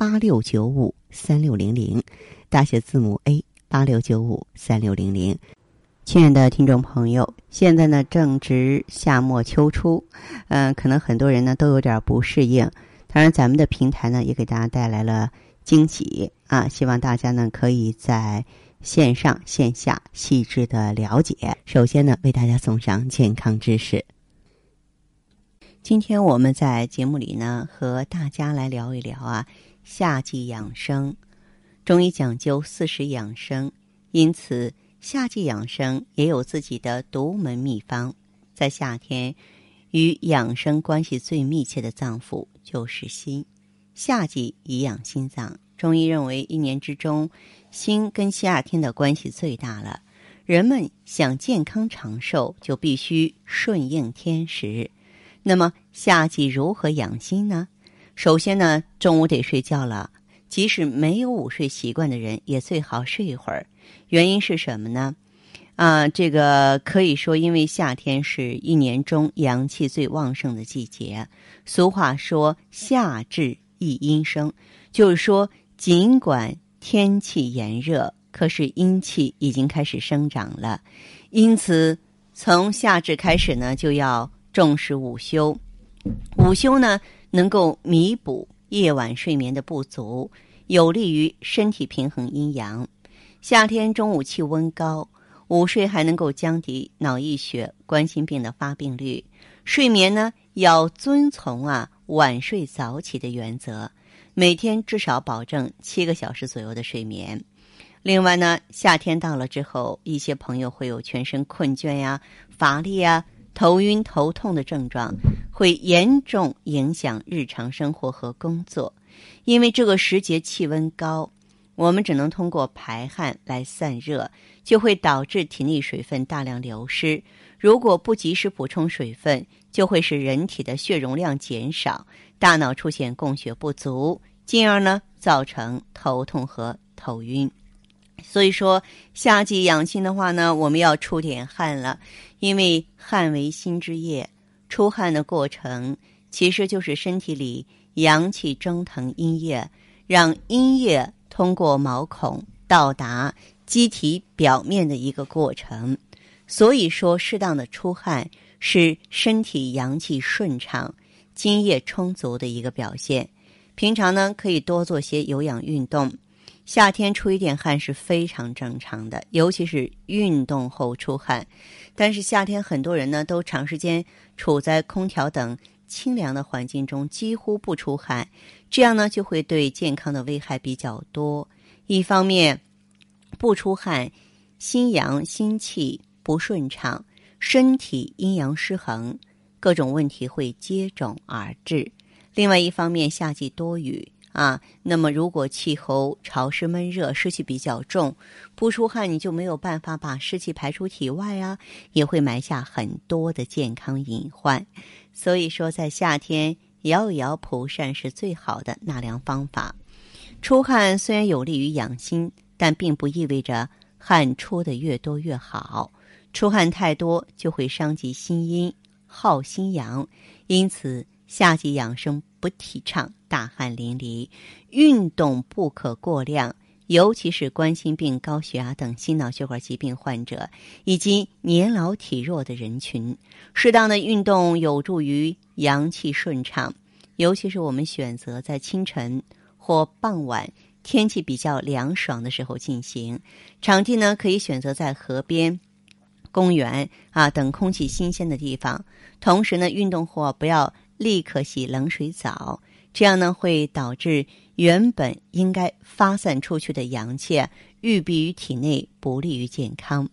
八六九五三六零零，大写字母 A 八六九五三六零零。亲爱的听众朋友，现在呢正值夏末秋初，嗯，可能很多人呢都有点不适应。当然，咱们的平台呢也给大家带来了惊喜啊！希望大家呢可以在线上线下细致的了解。首先呢，为大家送上健康知识。今天我们在节目里呢，和大家来聊一聊啊，夏季养生。中医讲究四时养生，因此夏季养生也有自己的独门秘方。在夏天，与养生关系最密切的脏腑就是心。夏季以养心脏，中医认为一年之中，心跟夏天的关系最大了。人们想健康长寿，就必须顺应天时。那么夏季如何养心呢？首先呢，中午得睡觉了。即使没有午睡习惯的人，也最好睡一会儿。原因是什么呢？啊，这个可以说，因为夏天是一年中阳气最旺盛的季节。俗话说“夏至一阴生”，就是说，尽管天气炎热，可是阴气已经开始生长了。因此，从夏至开始呢，就要。重视午休，午休呢能够弥补夜晚睡眠的不足，有利于身体平衡阴阳。夏天中午气温高，午睡还能够降低脑溢血、冠心病的发病率。睡眠呢要遵从啊晚睡早起的原则，每天至少保证七个小时左右的睡眠。另外呢，夏天到了之后，一些朋友会有全身困倦呀、乏力呀。头晕头痛的症状会严重影响日常生活和工作，因为这个时节气温高，我们只能通过排汗来散热，就会导致体内水分大量流失。如果不及时补充水分，就会使人体的血容量减少，大脑出现供血不足，进而呢造成头痛和头晕。所以说，夏季养心的话呢，我们要出点汗了，因为汗为心之液。出汗的过程其实就是身体里阳气蒸腾阴液，让阴液通过毛孔到达机体表面的一个过程。所以说，适当的出汗是身体阳气顺畅、津液充足的一个表现。平常呢，可以多做些有氧运动。夏天出一点汗是非常正常的，尤其是运动后出汗。但是夏天很多人呢都长时间处在空调等清凉的环境中，几乎不出汗，这样呢就会对健康的危害比较多。一方面，不出汗，心阳心气不顺畅，身体阴阳失衡，各种问题会接踵而至。另外一方面，夏季多雨。啊，那么如果气候潮湿闷热，湿气比较重，不出汗你就没有办法把湿气排出体外啊，也会埋下很多的健康隐患。所以说，在夏天摇一摇蒲扇是最好的纳凉方法。出汗虽然有利于养心，但并不意味着汗出的越多越好。出汗太多就会伤及心阴，耗心阳，因此。夏季养生不提倡大汗淋漓，运动不可过量，尤其是冠心病、高血压等心脑血管疾病患者以及年老体弱的人群。适当的运动有助于阳气顺畅，尤其是我们选择在清晨或傍晚天气比较凉爽的时候进行。场地呢，可以选择在河边、公园啊等空气新鲜的地方。同时呢，运动后不要。立刻洗冷水澡，这样呢会导致原本应该发散出去的阳气郁闭于体内，不利于健康。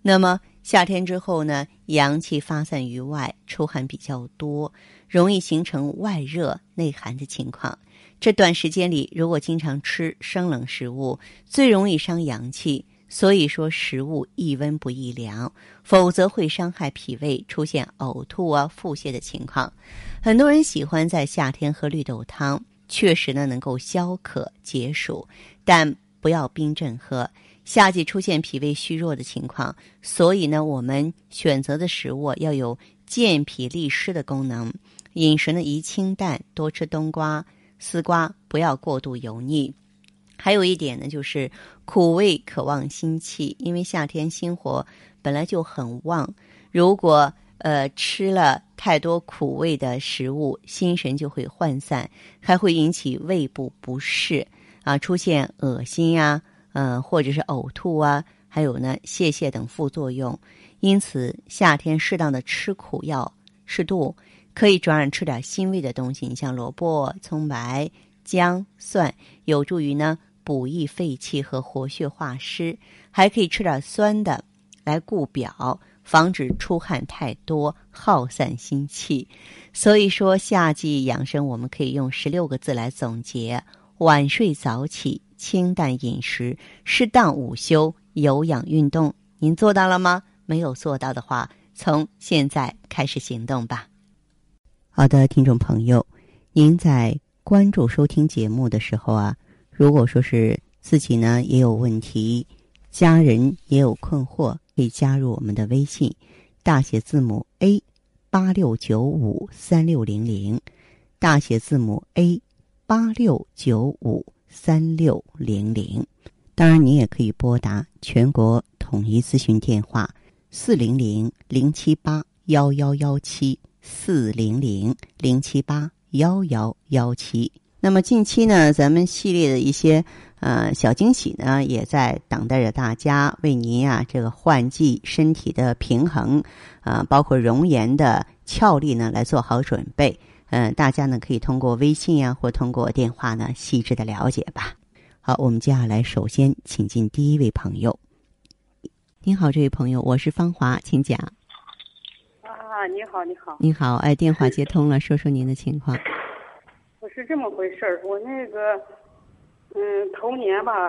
那么夏天之后呢，阳气发散于外，出汗比较多，容易形成外热内寒的情况。这段时间里，如果经常吃生冷食物，最容易伤阳气。所以说，食物宜温不宜凉，否则会伤害脾胃，出现呕吐啊、腹泻的情况。很多人喜欢在夏天喝绿豆汤，确实呢能够消渴解暑，但不要冰镇喝。夏季出现脾胃虚弱的情况，所以呢，我们选择的食物要有健脾利湿的功能。饮食呢宜清淡，多吃冬瓜、丝瓜，不要过度油腻。还有一点呢，就是苦味可旺心气，因为夏天心火本来就很旺，如果呃吃了太多苦味的食物，心神就会涣散，还会引起胃部不适啊，出现恶心呀，嗯，或者是呕吐啊，还有呢泄泻等副作用。因此，夏天适当的吃苦要适度，可以转而吃点辛味的东西，你像萝卜、葱白、姜、蒜，有助于呢。补益肺气和活血化湿，还可以吃点酸的来固表，防止出汗太多耗散心气。所以说，夏季养生我们可以用十六个字来总结：晚睡早起，清淡饮食，适当午休，有氧运动。您做到了吗？没有做到的话，从现在开始行动吧。好的，听众朋友，您在关注收听节目的时候啊。如果说是自己呢也有问题，家人也有困惑，可以加入我们的微信，大写字母 A 八六九五三六零零，大写字母 A 八六九五三六零零。当然，你也可以拨打全国统一咨询电话四零零零七八幺幺幺七四零零零七八幺幺幺七。那么近期呢，咱们系列的一些呃小惊喜呢，也在等待着大家，为您啊这个换季身体的平衡啊，包括容颜的俏丽呢，来做好准备。嗯，大家呢可以通过微信呀，或通过电话呢，细致的了解吧。好，我们接下来首先请进第一位朋友。您好，这位朋友，我是芳华，请讲。啊，你好，你好。你好，哎，电话接通了，说说您的情况。是这么回事儿，我那个，嗯，头年吧，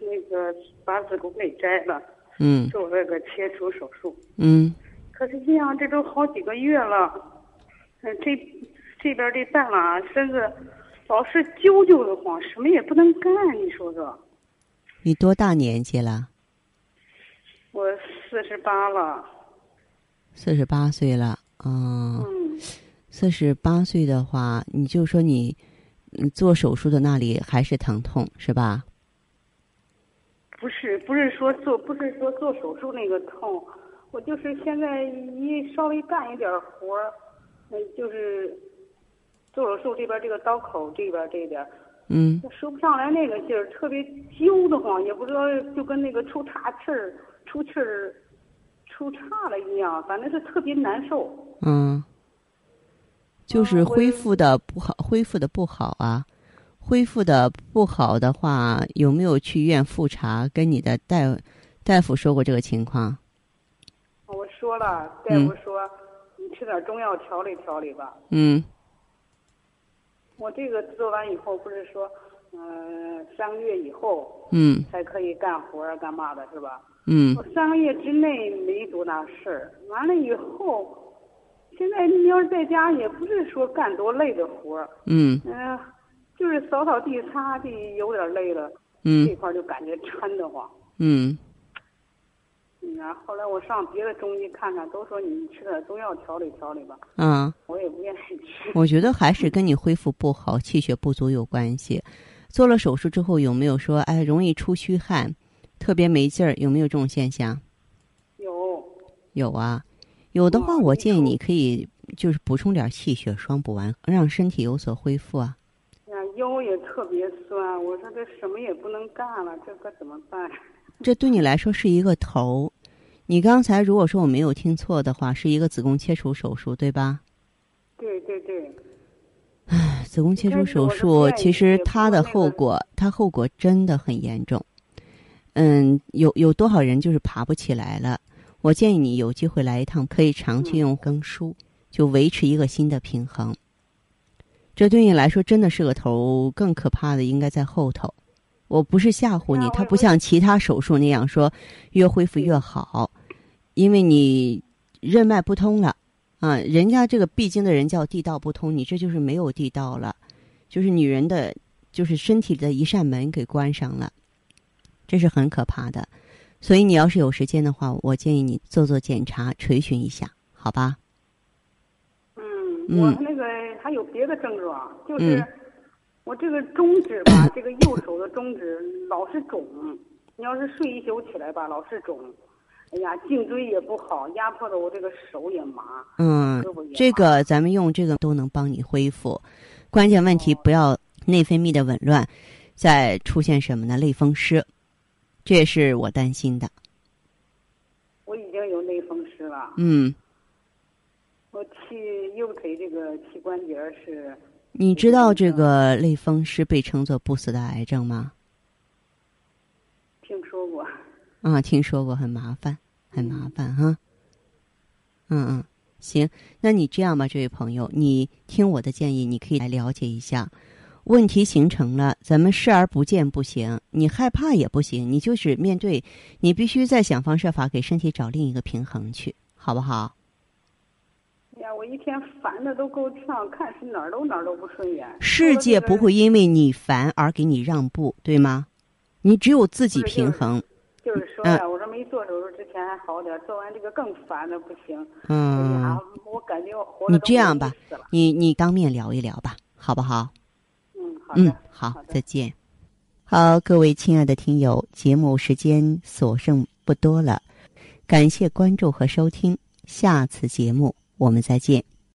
那个把子宫给摘了，嗯，做那个切除手术，嗯，可是这样，这都好几个月了，嗯，这这边这大郎身子老是揪揪的慌，什么也不能干，你说说。你多大年纪了？我四十八了。四十八岁了，嗯。四十八岁的话，你就说你，做手术的那里还是疼痛是吧？不是，不是说做，不是说做手术那个痛，我就是现在一稍微干一点活儿，嗯，就是做手术这边这个刀口这边这点，嗯，说不上来那个劲儿，特别揪得慌，也不知道就跟那个出岔气儿、出气儿、出岔了一样，反正是特别难受。嗯。就是恢复的不好，恢复的不好啊！恢复的不好的话，有没有去医院复查？跟你的大大夫说过这个情况？我说了，大夫说你吃点中药调理调理吧。嗯。我这个做完以后，不是说嗯三个月以后嗯才可以干活啊干嘛的是吧？嗯。我三个月之内没多大事儿，完了以后。现在你要是在家，也不是说干多累的活儿。嗯。嗯，就是扫扫地、擦地，有点累了。嗯。这块就感觉抻得慌。嗯。嗯，后来我上别的中医看看，都说你吃点中药调理调理吧。嗯。我也不愿意吃。我觉得还是跟你恢复不好、气血不足有关系。做了手术之后，有没有说哎容易出虚汗，特别没劲儿？有没有这种现象？有。有啊。有的话，我建议你可以就是补充点气血双补丸，让身体有所恢复啊。呀，腰也特别酸，我说这什么也不能干了，这可怎么办？这对你来说是一个头。你刚才如果说我没有听错的话，是一个子宫切除手术，对吧？对对对。唉，子宫切除手术其实它的后果，它后果真的很严重。嗯，有有多少人就是爬不起来了？我建议你有机会来一趟，可以长期用更舒，就维持一个新的平衡。这对你来说真的是个头，更可怕的应该在后头。我不是吓唬你，它不像其他手术那样说越恢复越好，因为你任脉不通了啊，人家这个必经的人叫地道不通，你这就是没有地道了，就是女人的，就是身体的一扇门给关上了，这是很可怕的。所以你要是有时间的话，我建议你做做检查，垂询一下，好吧？嗯，嗯我那个还有别的症状，就是嗯我这个中指吧，这个右手的中指老是肿。你要是睡一宿起来吧，老是肿。哎呀，颈椎也不好，压迫的我这个手也麻。嗯这个咱们用这个都能帮你恢复，关键问题不要内分泌的紊乱，再出现什么呢？类风湿，这也是我担心的。我已经有类风湿了，嗯，我气右腿这个膝关节是你知道这个类风湿被称作不死的癌症吗？听说过。啊，听说过，很麻烦，很麻烦哈。嗯嗯，行，那你这样吧，这位朋友，你听我的建议，你可以来了解一下。问题形成了，咱们视而不见不行，你害怕也不行，你就是面对，你必须再想方设法给身体找另一个平衡去，好不好？哎呀，我一天烦的都够呛，看是哪儿都哪儿都不顺眼。世界不会因为你烦而给你让步，对吗？你只有自己平衡。就是说嗯呀，我说没做手术之前还好点，做完这个更烦的不行。哎嗯呀，，我感觉我活着你这样吧你你当面聊一聊吧，好不好？嗯，好。再见。好，各位亲爱的听友，节目时间所剩不多了，感谢关注和收听，下次节目我们再见。